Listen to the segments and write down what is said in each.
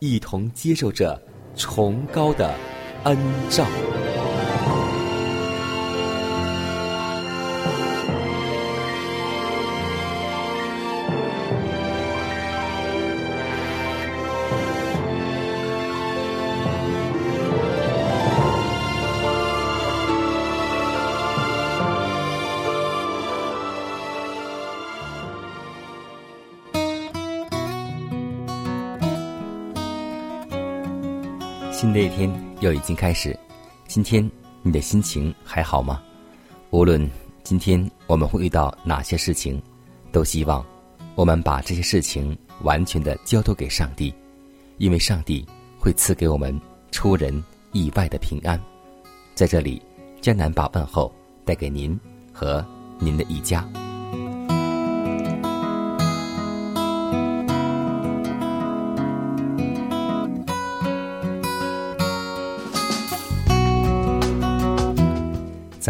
一同接受着崇高的恩照。经开始，今天你的心情还好吗？无论今天我们会遇到哪些事情，都希望我们把这些事情完全的交托给上帝，因为上帝会赐给我们出人意外的平安。在这里，江南把问候带给您和您的一家。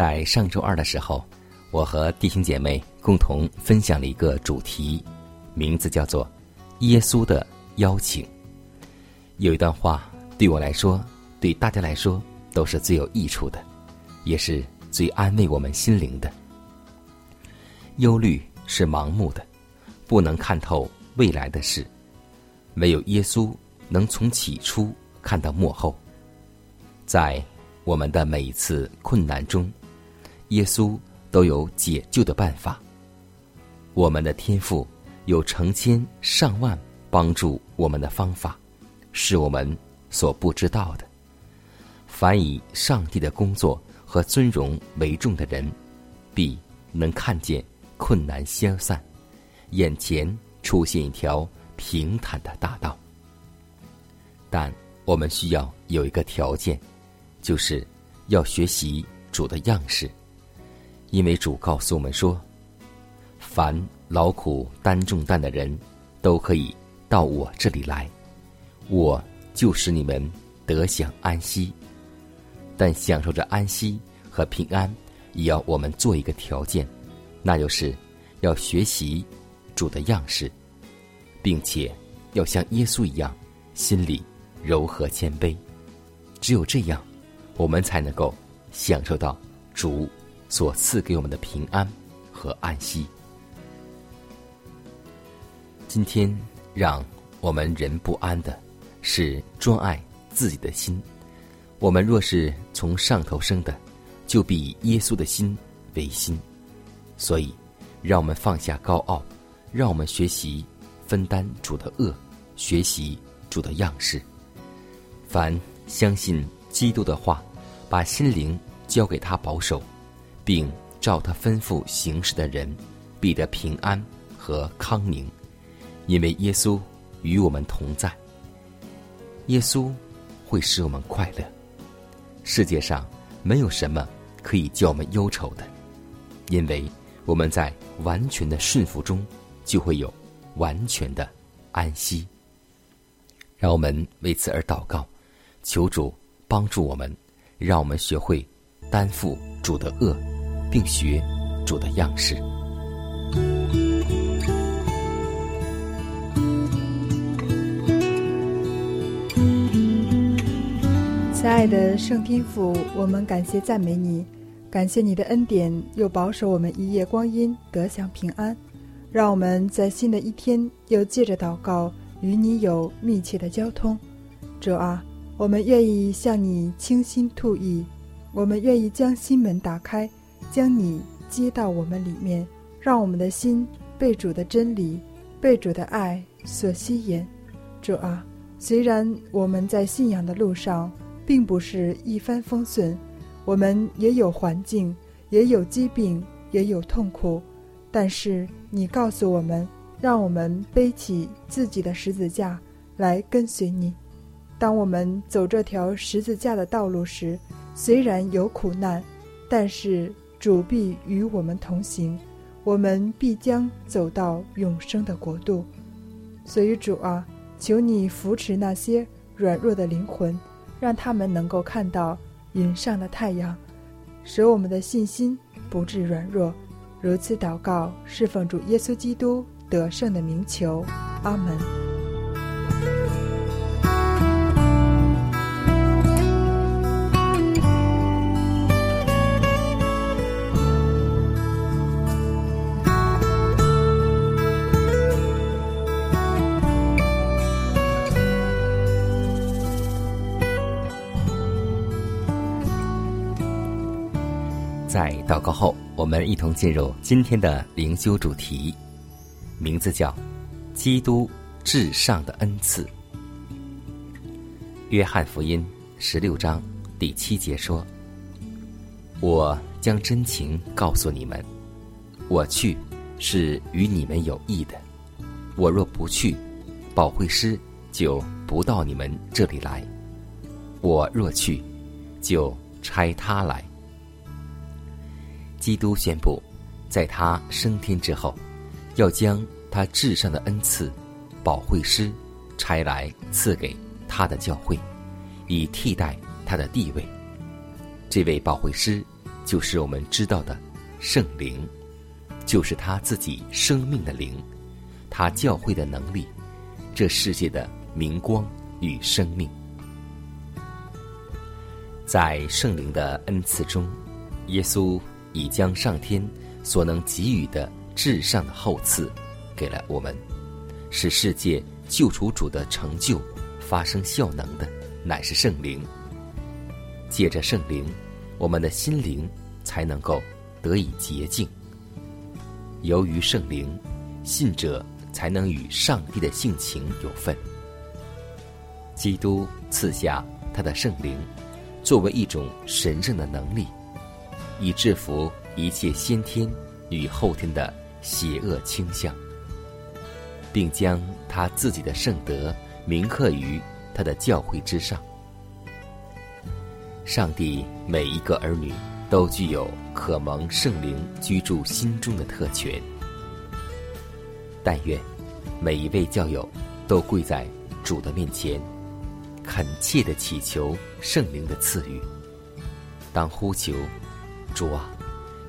在上周二的时候，我和弟兄姐妹共同分享了一个主题，名字叫做“耶稣的邀请”。有一段话对我来说，对大家来说都是最有益处的，也是最安慰我们心灵的。忧虑是盲目的，不能看透未来的事；唯有耶稣能从起初看到幕后。在我们的每一次困难中，耶稣都有解救的办法。我们的天赋有成千上万帮助我们的方法，是我们所不知道的。凡以上帝的工作和尊荣为重的人，必能看见困难消散，眼前出现一条平坦的大道。但我们需要有一个条件，就是要学习主的样式。因为主告诉我们说：“凡劳苦担重担的人，都可以到我这里来，我就使你们得享安息。但享受着安息和平安，也要我们做一个条件，那就是要学习主的样式，并且要像耶稣一样，心里柔和谦卑。只有这样，我们才能够享受到主。”所赐给我们的平安和安息。今天让我们人不安的是专爱自己的心。我们若是从上头生的，就必以耶稣的心为心。所以，让我们放下高傲，让我们学习分担主的恶，学习主的样式。凡相信基督的话，把心灵交给他保守。并照他吩咐行事的人，必得平安和康宁，因为耶稣与我们同在。耶稣会使我们快乐。世界上没有什么可以叫我们忧愁的，因为我们在完全的顺服中，就会有完全的安息。让我们为此而祷告，求主帮助我们，让我们学会担负主的恶。并学主的样式。亲爱的圣天父，我们感谢赞美你，感谢你的恩典，又保守我们一夜光阴得享平安，让我们在新的一天又借着祷告与你有密切的交通。主啊，我们愿意向你倾心吐意，我们愿意将心门打开，将你接到我们里面，让我们的心被主的真理、被主的爱所吸引。主啊，虽然我们在信仰的路上并不是一帆风顺。我们也有环境，也有疾病，也有痛苦，但是你告诉我们，让我们背起自己的十字架来跟随你。当我们走这条十字架的道路时，虽然有苦难，但是主必与我们同行，我们必将走到永生的国度。所以主啊，求你扶持那些软弱的灵魂，让他们能够看到。云上的太阳，使我们的信心不致软弱。如此祷告，侍奉主耶稣基督得胜的名求，阿门。在祷告后，我们一同进入今天的灵修主题，名字叫“基督至上的恩赐”。约翰福音十六章第七节说：“我将真情告诉你们，我去是与你们有益的。我若不去，保惠师就不到你们这里来；我若去，就差他来。”基督宣布，在他升天之后，要将他至上的恩赐——保惠师，差来赐给他的教会，以替代他的地位。这位保惠师，就是我们知道的圣灵，就是他自己生命的灵，他教会的能力，这世界的明光与生命。在圣灵的恩赐中，耶稣。已将上天所能给予的至上的厚赐给了我们，使世界救赎主的成就发生效能的，乃是圣灵。借着圣灵，我们的心灵才能够得以洁净。由于圣灵，信者才能与上帝的性情有份。基督赐下他的圣灵，作为一种神圣的能力。以制服一切先天与后天的邪恶倾向，并将他自己的圣德铭刻于他的教会之上。上帝每一个儿女都具有可蒙圣灵居住心中的特权。但愿每一位教友都跪在主的面前，恳切的祈求圣灵的赐予。当呼求。主啊，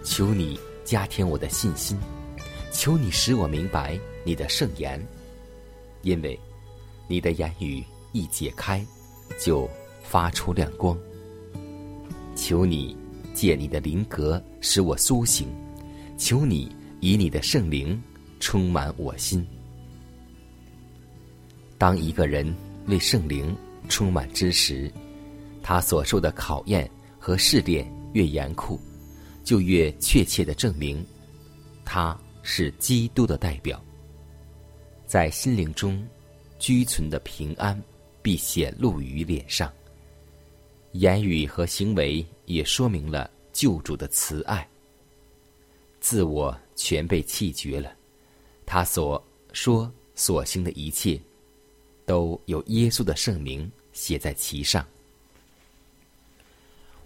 求你加添我的信心，求你使我明白你的圣言，因为你的言语一解开，就发出亮光。求你借你的灵格使我苏醒，求你以你的圣灵充满我心。当一个人为圣灵充满之时，他所受的考验和试炼越严酷。就越确切的证明，他是基督的代表。在心灵中居存的平安，必显露于脸上。言语和行为也说明了救主的慈爱。自我全被弃绝了，他所说所行的一切，都有耶稣的圣名写在其上。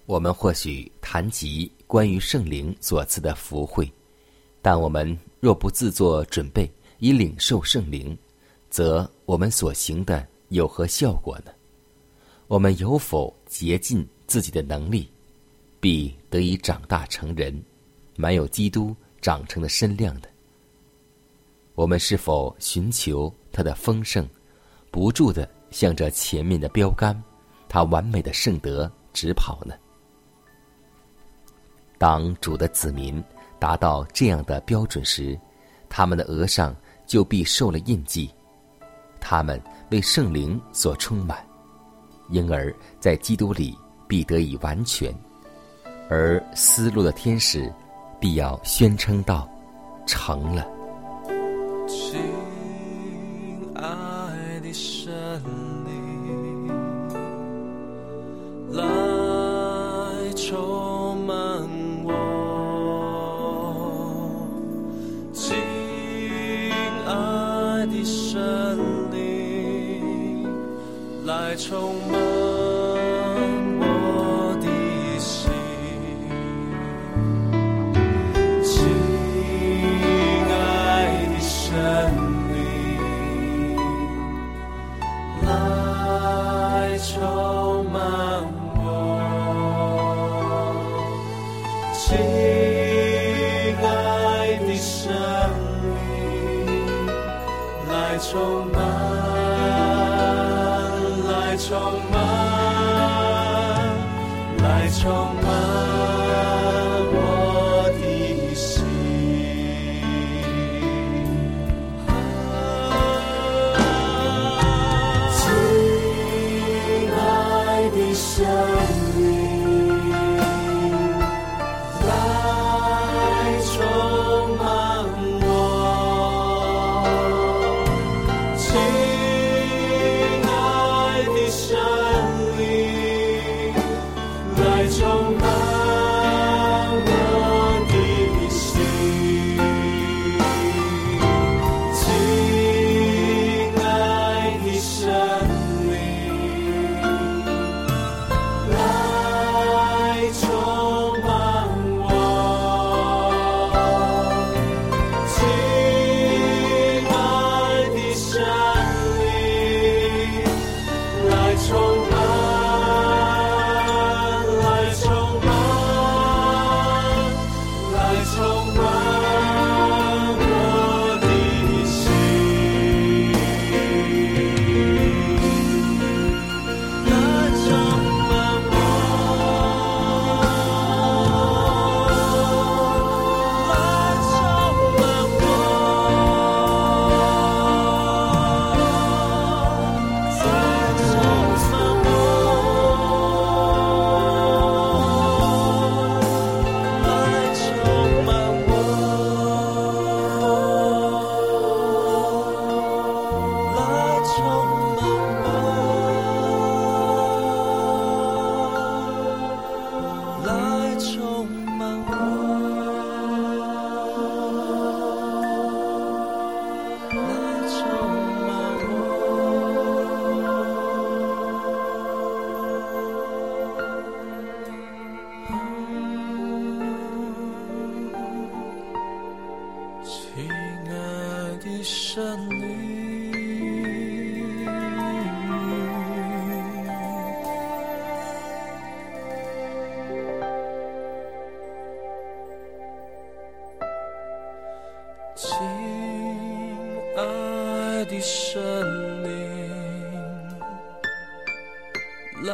我们或许谈及关于圣灵所赐的福慧，但我们若不自作准备以领受圣灵，则我们所行的有何效果呢？我们有否竭尽自己的能力，必得以长大成人，满有基督长成的身量的？我们是否寻求他的丰盛，不住的向着前面的标杆，他完美的圣德直跑呢？当主的子民达到这样的标准时，他们的额上就必受了印记，他们为圣灵所充满，因而，在基督里必得以完全。而思路的天使，必要宣称道：“成了。”充亲爱的神灵，来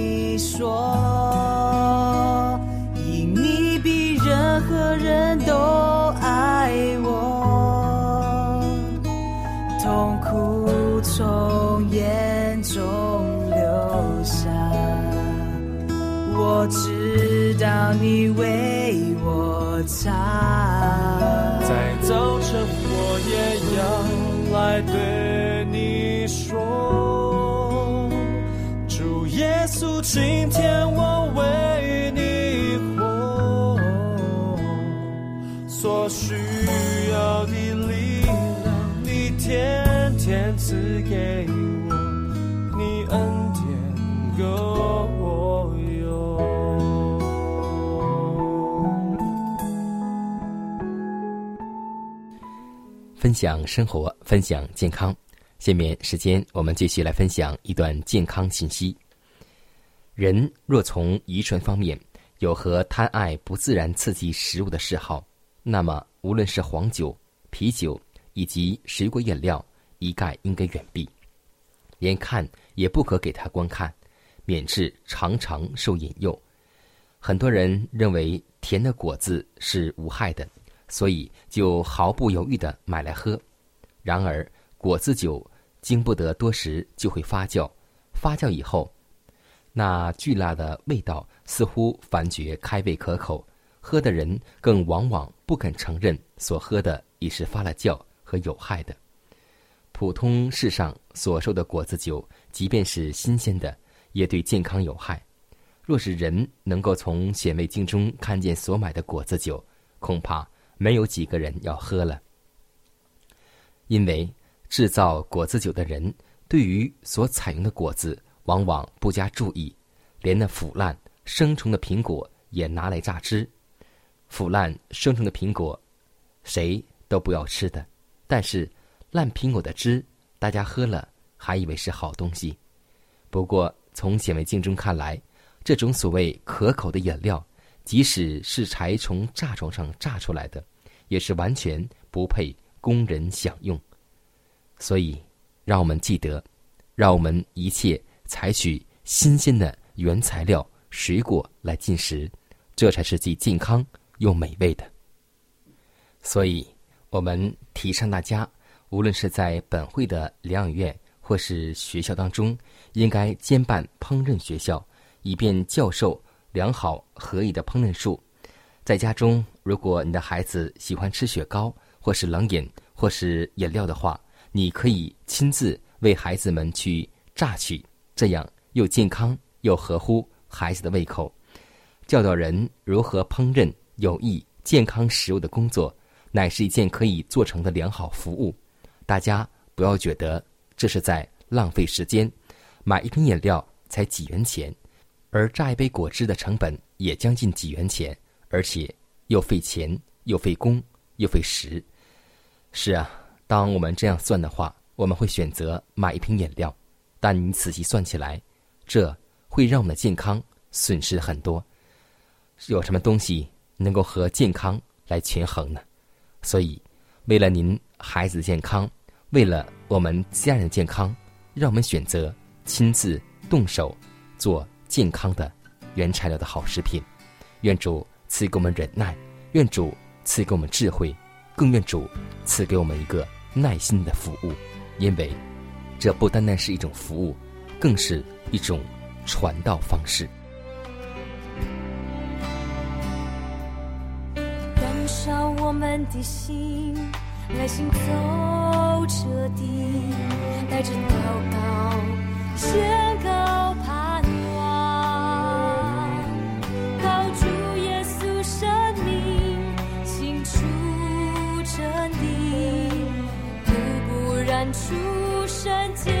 你说，因你比任何人都爱我，痛苦从眼中流下，我知道你为我擦。在早晨，我也要来对稣，今天我为你活，所需要的力量，你天天赐给我，你恩典够用。分享生活，分享健康。下面时间，我们继续来分享一段健康信息。人若从遗传方面有和贪爱不自然刺激食物的嗜好，那么无论是黄酒、啤酒以及水果饮料，一概应该远避，连看也不可给他观看，免致常常受引诱。很多人认为甜的果子是无害的，所以就毫不犹豫地买来喝。然而，果子酒经不得多时就会发酵，发酵以后，那巨辣的味道似乎反觉开胃可口，喝的人更往往不肯承认所喝的已是发了酵和有害的。普通世上所售的果子酒，即便是新鲜的，也对健康有害。若是人能够从显微镜中看见所买的果子酒，恐怕没有几个人要喝了。因为制造果子酒的人对于所采用的果子往往不加注意，连那腐烂生虫的苹果也拿来榨汁。腐烂生虫的苹果，谁都不要吃的。但是烂苹果的汁，大家喝了还以为是好东西。不过从显微镜中看来，这种所谓可口的饮料，即使是柴从榨床上榨出来的，也是完全不配供人享用。所以，让我们记得，让我们一切采取新鲜的原材料水果来进食，这才是既健康又美味的。所以，我们提倡大家，无论是在本会的疗养院或是学校当中，应该兼办烹饪学校。以便教授良好合宜的烹饪术。在家中，如果你的孩子喜欢吃雪糕，或是冷饮，或是饮料的话，你可以亲自为孩子们去榨取，这样又健康又合乎孩子的胃口。教导人如何烹饪有益健康食物的工作，乃是一件可以做成的良好服务。大家不要觉得这是在浪费时间，买一瓶饮料才几元钱。而榨一杯果汁的成本也将近几元钱，而且又费钱又费工又费时。是啊，当我们这样算的话，我们会选择买一瓶饮料。但你仔细算起来，这会让我们的健康损失很多。有什么东西能够和健康来权衡呢？所以，为了您孩子的健康，为了我们家人的健康，让我们选择亲自动手做健康的原材料的好食品。愿主赐给我们忍耐，愿主赐给我们智慧，更愿主赐给我们一个耐心的服务，因为这不单单是一种服务，更是一种传道方式。燃烧我们的心，来行走彻底，带着祷告，宣告盼望，靠主耶稣生命，行出真理，永不燃出山间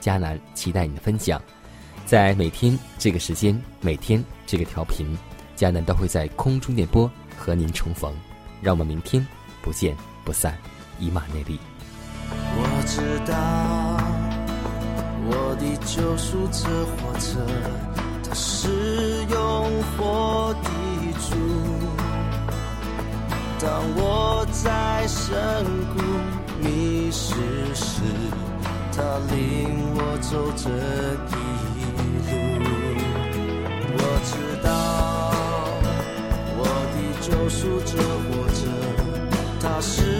迦南期待你的分享。在每天这个时间，每天这个调频，迦南都会在空中电波和您重逢。让我们明天不见不散，以马内利。我知道我的救赎者活着，他是用火的主。当我在深谷迷失时，他领我走这一路。我知道我的救赎者活着，他是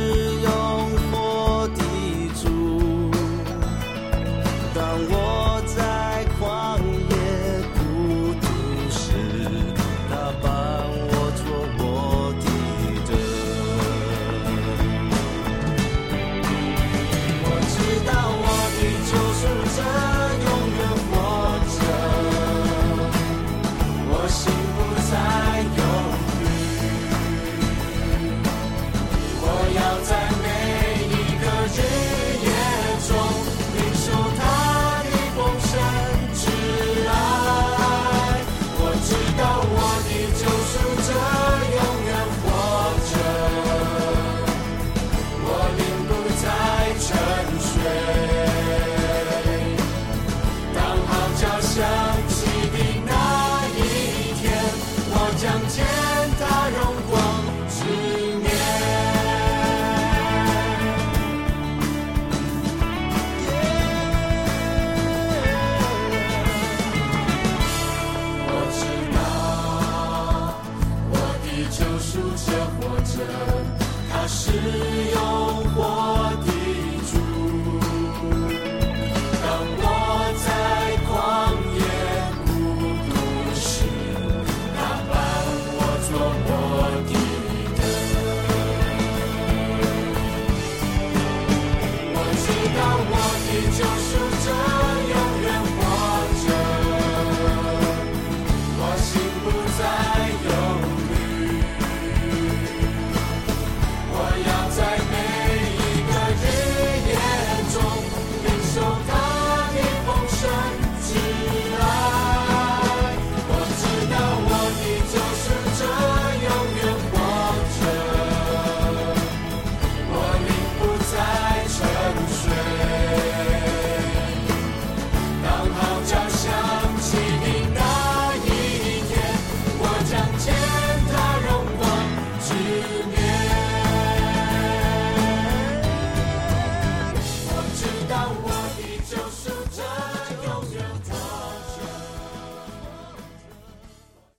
就是。